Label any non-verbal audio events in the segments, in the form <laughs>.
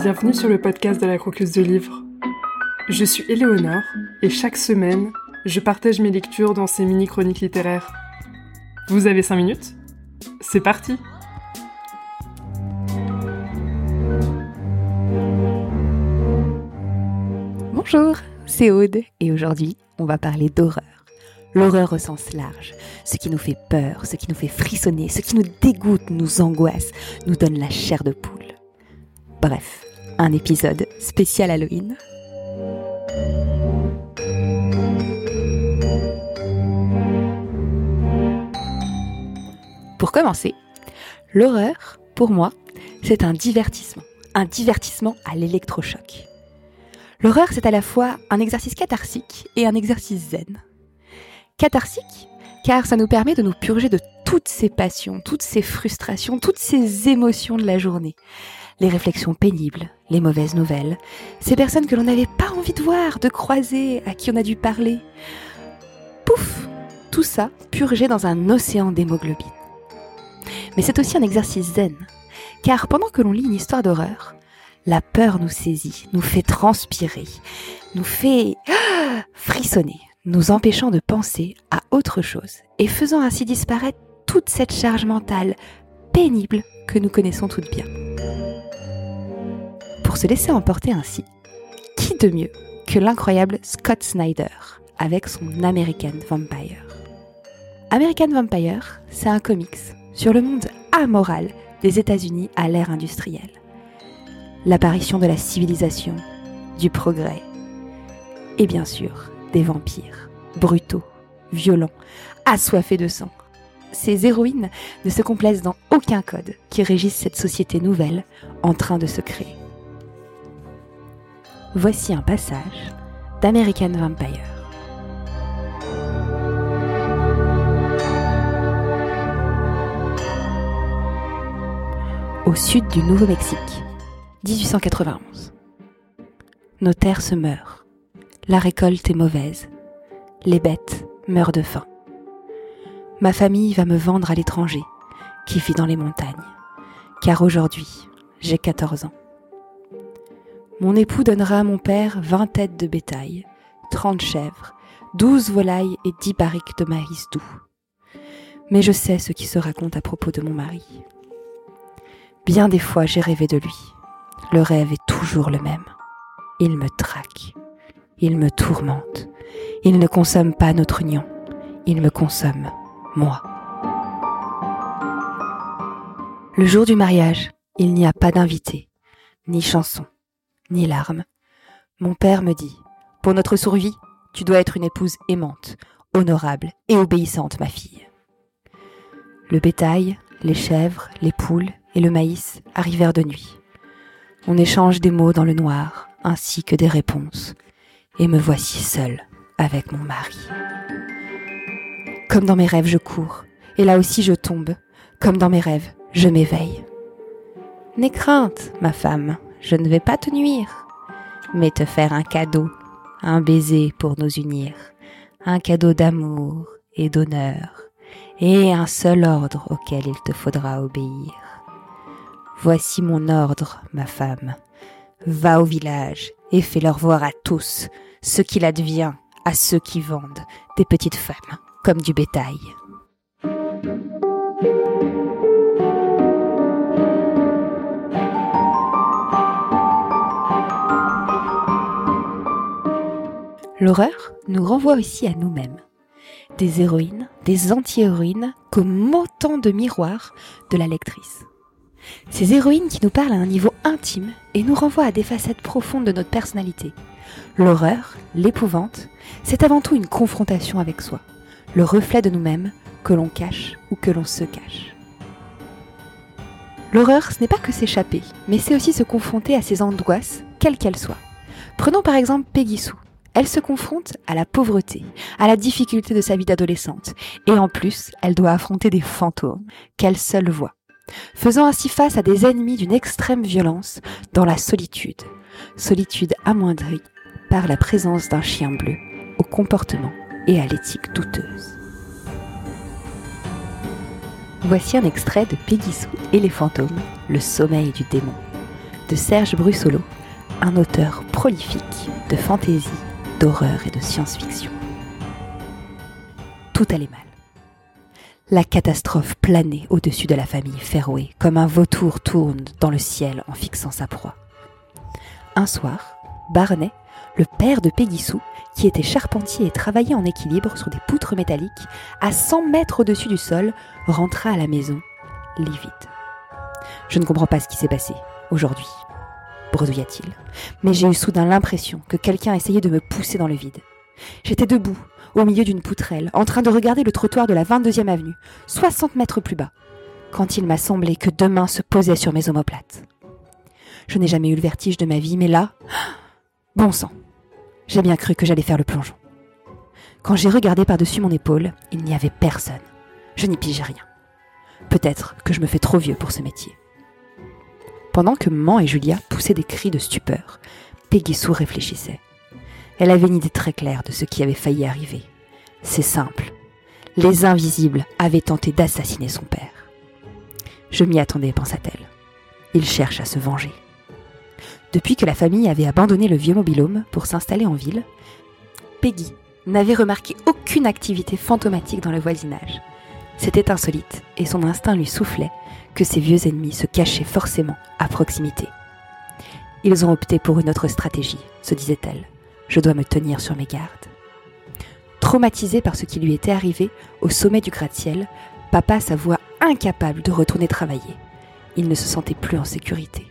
Bienvenue sur le podcast de la Croqueuse de Livres. Je suis Éléonore et chaque semaine, je partage mes lectures dans ces mini-chroniques littéraires. Vous avez 5 minutes? C'est parti Bonjour, c'est Aude et aujourd'hui on va parler d'horreur. L'horreur au sens large, ce qui nous fait peur, ce qui nous fait frissonner, ce qui nous dégoûte, nous angoisse, nous donne la chair de poule. Bref, un épisode spécial Halloween. Pour commencer, l'horreur, pour moi, c'est un divertissement, un divertissement à l'électrochoc. L'horreur, c'est à la fois un exercice catharsique et un exercice zen. Catharsique, car ça nous permet de nous purger de toutes ces passions, toutes ces frustrations, toutes ces émotions de la journée. Les réflexions pénibles, les mauvaises nouvelles, ces personnes que l'on n'avait pas envie de voir, de croiser, à qui on a dû parler. Pouf Tout ça purgé dans un océan d'hémoglobine. Mais c'est aussi un exercice zen, car pendant que l'on lit une histoire d'horreur, la peur nous saisit, nous fait transpirer, nous fait ah, frissonner, nous empêchant de penser à autre chose et faisant ainsi disparaître toute cette charge mentale pénible que nous connaissons toutes bien. Se laisser emporter ainsi, qui de mieux que l'incroyable Scott Snyder avec son American Vampire? American Vampire, c'est un comics sur le monde amoral des États-Unis à l'ère industrielle l'apparition de la civilisation, du progrès, et bien sûr des vampires, brutaux, violents, assoiffés de sang. Ces héroïnes ne se complaisent dans aucun code qui régisse cette société nouvelle en train de se créer. Voici un passage d'American Vampire. Au sud du Nouveau-Mexique, 1891. Nos terres se meurent. La récolte est mauvaise. Les bêtes meurent de faim. Ma famille va me vendre à l'étranger, qui vit dans les montagnes, car aujourd'hui, j'ai 14 ans. Mon époux donnera à mon père 20 têtes de bétail, 30 chèvres, 12 volailles et 10 barriques de maïs doux. Mais je sais ce qui se raconte à propos de mon mari. Bien des fois j'ai rêvé de lui. Le rêve est toujours le même. Il me traque. Il me tourmente. Il ne consomme pas notre union. Il me consomme, moi. Le jour du mariage, il n'y a pas d'invité, ni chanson, ni larmes. Mon père me dit, pour notre survie, tu dois être une épouse aimante, honorable et obéissante, ma fille. Le bétail, les chèvres, les poules et le maïs arrivèrent de nuit. On échange des mots dans le noir, ainsi que des réponses. Et me voici seule avec mon mari. Comme dans mes rêves, je cours. Et là aussi, je tombe. Comme dans mes rêves, je m'éveille. N'aie crainte, ma femme, je ne vais pas te nuire, mais te faire un cadeau, un baiser pour nous unir, un cadeau d'amour et d'honneur, et un seul ordre auquel il te faudra obéir. Voici mon ordre, ma femme. Va au village et fais-leur voir à tous ce qu'il advient à ceux qui vendent des petites femmes comme du bétail. L'horreur nous renvoie aussi à nous-mêmes. Des héroïnes, des anti-héroïnes, comme autant de miroirs de la lectrice. Ces héroïnes qui nous parlent à un niveau intime et nous renvoient à des facettes profondes de notre personnalité. L'horreur, l'épouvante, c'est avant tout une confrontation avec soi, le reflet de nous-mêmes que l'on cache ou que l'on se cache. L'horreur, ce n'est pas que s'échapper, mais c'est aussi se confronter à ses angoisses, quelles qu'elles soient. Prenons par exemple Peggy Sue. Elle se confronte à la pauvreté, à la difficulté de sa vie d'adolescente, et en plus, elle doit affronter des fantômes qu'elle seule voit faisant ainsi face à des ennemis d'une extrême violence dans la solitude, solitude amoindrie par la présence d'un chien bleu au comportement et à l'éthique douteuse. Voici un extrait de Sue et les fantômes, le sommeil du démon. de Serge Brussolo, un auteur prolifique de fantaisie, d'horreur et de science-fiction. Tout allait mal. La catastrophe planait au-dessus de la famille Ferrouet comme un vautour tourne dans le ciel en fixant sa proie. Un soir, Barnet, le père de Sue, qui était charpentier et travaillait en équilibre sur des poutres métalliques à 100 mètres au-dessus du sol, rentra à la maison, livide. Je ne comprends pas ce qui s'est passé aujourd'hui, bredouilla-t-il, mais j'ai eu soudain l'impression que quelqu'un essayait de me pousser dans le vide. J'étais debout, au milieu d'une poutrelle, en train de regarder le trottoir de la 22e avenue, 60 mètres plus bas, quand il m'a semblé que deux mains se posaient sur mes omoplates. Je n'ai jamais eu le vertige de ma vie, mais là, <gasps> bon sang, j'ai bien cru que j'allais faire le plongeon. Quand j'ai regardé par-dessus mon épaule, il n'y avait personne. Je n'y pigeais rien. Peut-être que je me fais trop vieux pour ce métier. Pendant que maman et Julia poussaient des cris de stupeur, Peggy Sue réfléchissait. Elle avait une idée très claire de ce qui avait failli arriver. C'est simple. Les invisibles avaient tenté d'assassiner son père. Je m'y attendais, pensa-t-elle. Il cherche à se venger. Depuis que la famille avait abandonné le vieux mobilhome pour s'installer en ville, Peggy n'avait remarqué aucune activité fantomatique dans le voisinage. C'était insolite et son instinct lui soufflait que ses vieux ennemis se cachaient forcément à proximité. Ils ont opté pour une autre stratégie, se disait-elle. Je dois me tenir sur mes gardes. Traumatisé par ce qui lui était arrivé au sommet du gratte-ciel, papa s'avoua incapable de retourner travailler. Il ne se sentait plus en sécurité.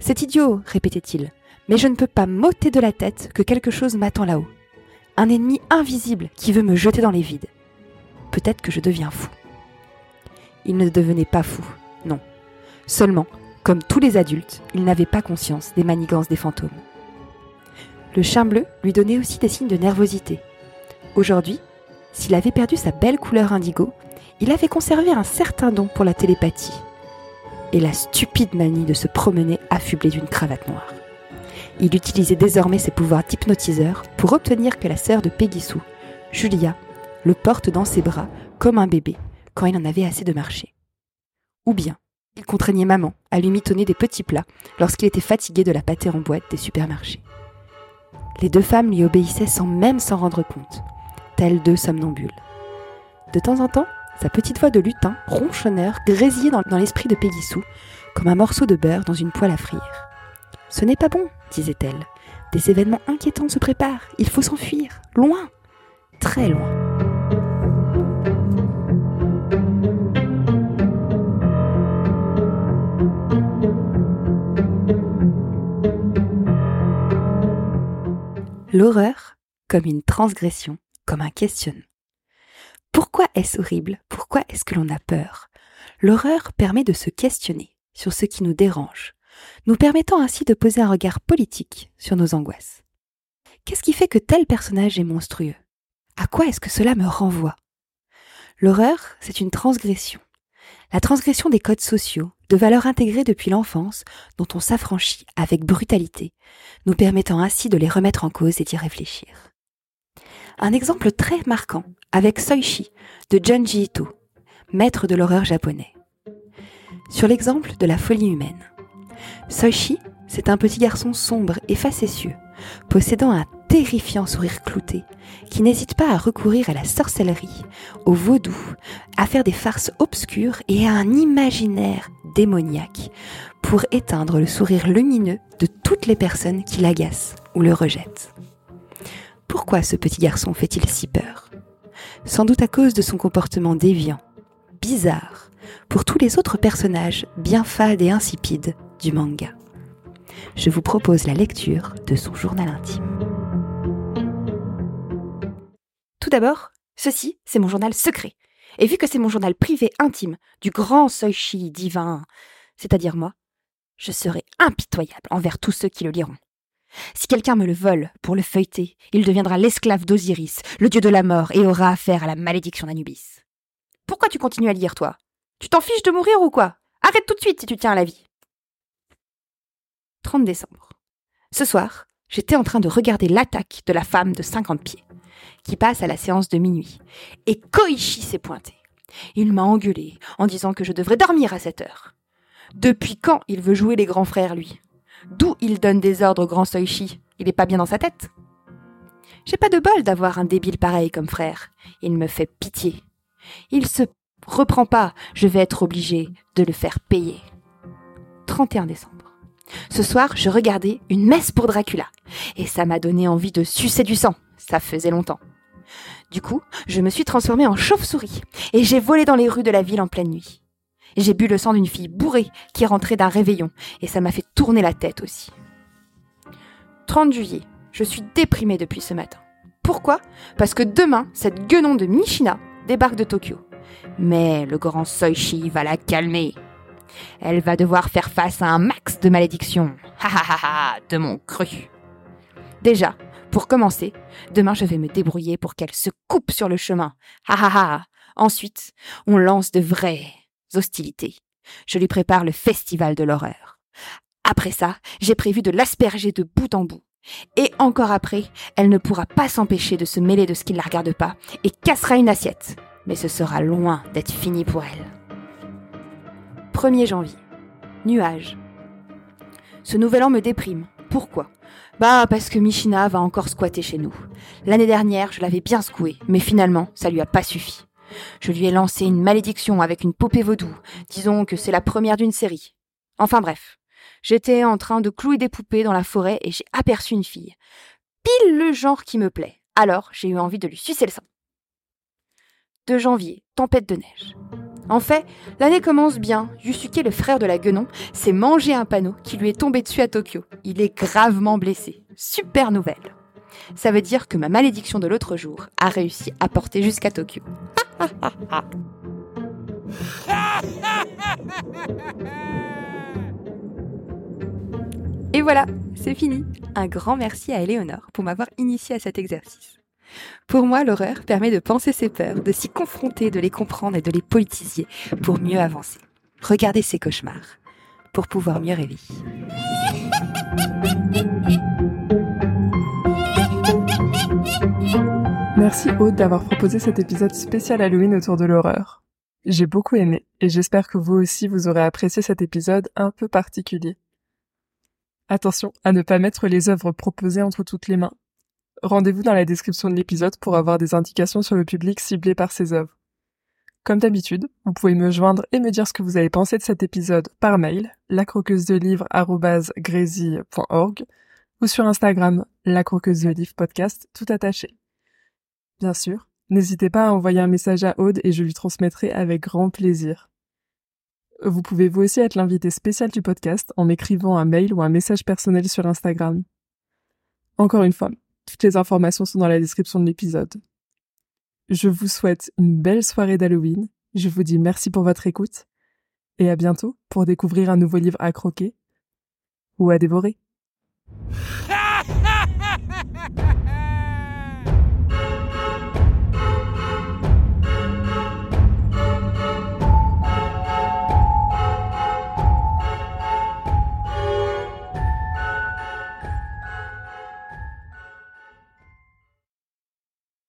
C'est idiot, répétait-il, mais je ne peux pas m'ôter de la tête que quelque chose m'attend là-haut. Un ennemi invisible qui veut me jeter dans les vides. Peut-être que je deviens fou. Il ne devenait pas fou, non. Seulement, comme tous les adultes, il n'avait pas conscience des manigances des fantômes. Le chien bleu lui donnait aussi des signes de nervosité. Aujourd'hui, s'il avait perdu sa belle couleur indigo, il avait conservé un certain don pour la télépathie et la stupide manie de se promener affublé d'une cravate noire. Il utilisait désormais ses pouvoirs d'hypnotiseur pour obtenir que la sœur de Peggy Sue, Julia, le porte dans ses bras comme un bébé quand il en avait assez de marcher. Ou bien, il contraignait maman à lui mitonner des petits plats lorsqu'il était fatigué de la pâtée en boîte des supermarchés. Les deux femmes lui obéissaient sans même s'en rendre compte, telles deux somnambules. De temps en temps, sa petite voix de lutin, ronchonneur, grésillait dans, l'esprit de Sue, comme un morceau de beurre dans une poêle à frire. Ce n'est pas bon, disait-elle. Des événements inquiétants se préparent. Il faut s'enfuir. Loin. Très loin. L'horreur comme une transgression, comme un questionnement. Pourquoi est-ce horrible? Pourquoi est-ce que l'on a peur? L'horreur permet de se questionner sur ce qui nous dérange, nous permettant ainsi de poser un regard politique sur nos angoisses. Qu'est-ce qui fait que tel personnage est monstrueux? À quoi est-ce que cela me renvoie? L'horreur, c'est une transgression. La transgression des codes sociaux, de valeurs intégrées depuis l'enfance, dont on s'affranchit avec brutalité, nous permettant ainsi de les remettre en cause et d'y réfléchir. Un exemple très marquant avec Soichi de Junji Ito, maître de l'horreur japonais. Sur l'exemple de la folie humaine. Soichi, c'est un petit garçon sombre et facétieux, possédant un terrifiant sourire clouté, qui n'hésite pas à recourir à la sorcellerie, au vaudou, à faire des farces obscures et à un imaginaire démoniaque pour éteindre le sourire lumineux de toutes les personnes qui l'agacent ou le rejettent. Pourquoi ce petit garçon fait-il si peur? Sans doute à cause de son comportement déviant, bizarre, pour tous les autres personnages bien fades et insipides du manga. Je vous propose la lecture de son journal intime. Tout d'abord, ceci, c'est mon journal secret. Et vu que c'est mon journal privé intime du grand Soichi divin, c'est-à-dire moi, je serai impitoyable envers tous ceux qui le liront. Si quelqu'un me le vole pour le feuilleter, il deviendra l'esclave d'Osiris, le dieu de la mort, et aura affaire à la malédiction d'Anubis. Pourquoi tu continues à lire, toi? Tu t'en fiches de mourir ou quoi? Arrête tout de suite si tu tiens à la vie. 30 décembre. Ce soir, j'étais en train de regarder l'attaque de la femme de 50 pieds, qui passe à la séance de minuit, et Koichi s'est pointé. Il m'a engueulé en disant que je devrais dormir à cette heure. Depuis quand il veut jouer les grands frères, lui? D'où il donne des ordres au grand Soichi? Il est pas bien dans sa tête? J'ai pas de bol d'avoir un débile pareil comme frère. Il me fait pitié. Il se reprend pas, je vais être obligé de le faire payer. 31 décembre. Ce soir, je regardais une messe pour Dracula, et ça m'a donné envie de sucer du sang. Ça faisait longtemps. Du coup, je me suis transformée en chauve-souris, et j'ai volé dans les rues de la ville en pleine nuit. J'ai bu le sang d'une fille bourrée qui rentrait d'un réveillon, et ça m'a fait tourner la tête aussi. 30 juillet, je suis déprimée depuis ce matin. Pourquoi? Parce que demain, cette guenon de Mishina débarque de Tokyo. Mais le grand Soichi va la calmer. Elle va devoir faire face à un max de malédictions. Ha ha ha ha, de mon cru. Déjà, pour commencer, demain je vais me débrouiller pour qu'elle se coupe sur le chemin. Ha ha ha. Ensuite, on lance de vraies hostilités. Je lui prépare le festival de l'horreur. Après ça, j'ai prévu de l'asperger de bout en bout. Et encore après, elle ne pourra pas s'empêcher de se mêler de ce qui ne la regarde pas et cassera une assiette. Mais ce sera loin d'être fini pour elle. 1er janvier. Nuage. Ce nouvel an me déprime. Pourquoi? Bah parce que Michina va encore squatter chez nous. L'année dernière, je l'avais bien secoué, mais finalement, ça lui a pas suffi. Je lui ai lancé une malédiction avec une poupée vaudou. Disons que c'est la première d'une série. Enfin bref. J'étais en train de clouer des poupées dans la forêt et j'ai aperçu une fille. Pile le genre qui me plaît. Alors, j'ai eu envie de lui sucer le sein. 2 janvier, tempête de neige. En fait, l'année commence bien. Yusuke, le frère de la guenon, s'est mangé un panneau qui lui est tombé dessus à Tokyo. Il est gravement blessé. Super nouvelle. Ça veut dire que ma malédiction de l'autre jour a réussi à porter jusqu'à Tokyo. <laughs> Et voilà, c'est fini. Un grand merci à Éléonore pour m'avoir initié à cet exercice. Pour moi, l'horreur permet de penser ses peurs, de s'y confronter, de les comprendre et de les politiser pour mieux avancer. Regardez ces cauchemars pour pouvoir mieux rêver. Merci Aude d'avoir proposé cet épisode spécial Halloween autour de l'horreur. J'ai beaucoup aimé et j'espère que vous aussi vous aurez apprécié cet épisode un peu particulier. Attention à ne pas mettre les œuvres proposées entre toutes les mains. Rendez-vous dans la description de l'épisode pour avoir des indications sur le public ciblé par ces œuvres. Comme d'habitude, vous pouvez me joindre et me dire ce que vous avez pensé de cet épisode par mail, lacroqueusedelivre.org ou sur Instagram, la de podcast, tout attaché. Bien sûr, n'hésitez pas à envoyer un message à Aude et je lui transmettrai avec grand plaisir. Vous pouvez vous aussi être l'invité spécial du podcast en m'écrivant un mail ou un message personnel sur Instagram. Encore une fois, toutes les informations sont dans la description de l'épisode. Je vous souhaite une belle soirée d'Halloween. Je vous dis merci pour votre écoute. Et à bientôt pour découvrir un nouveau livre à croquer ou à dévorer. <laughs>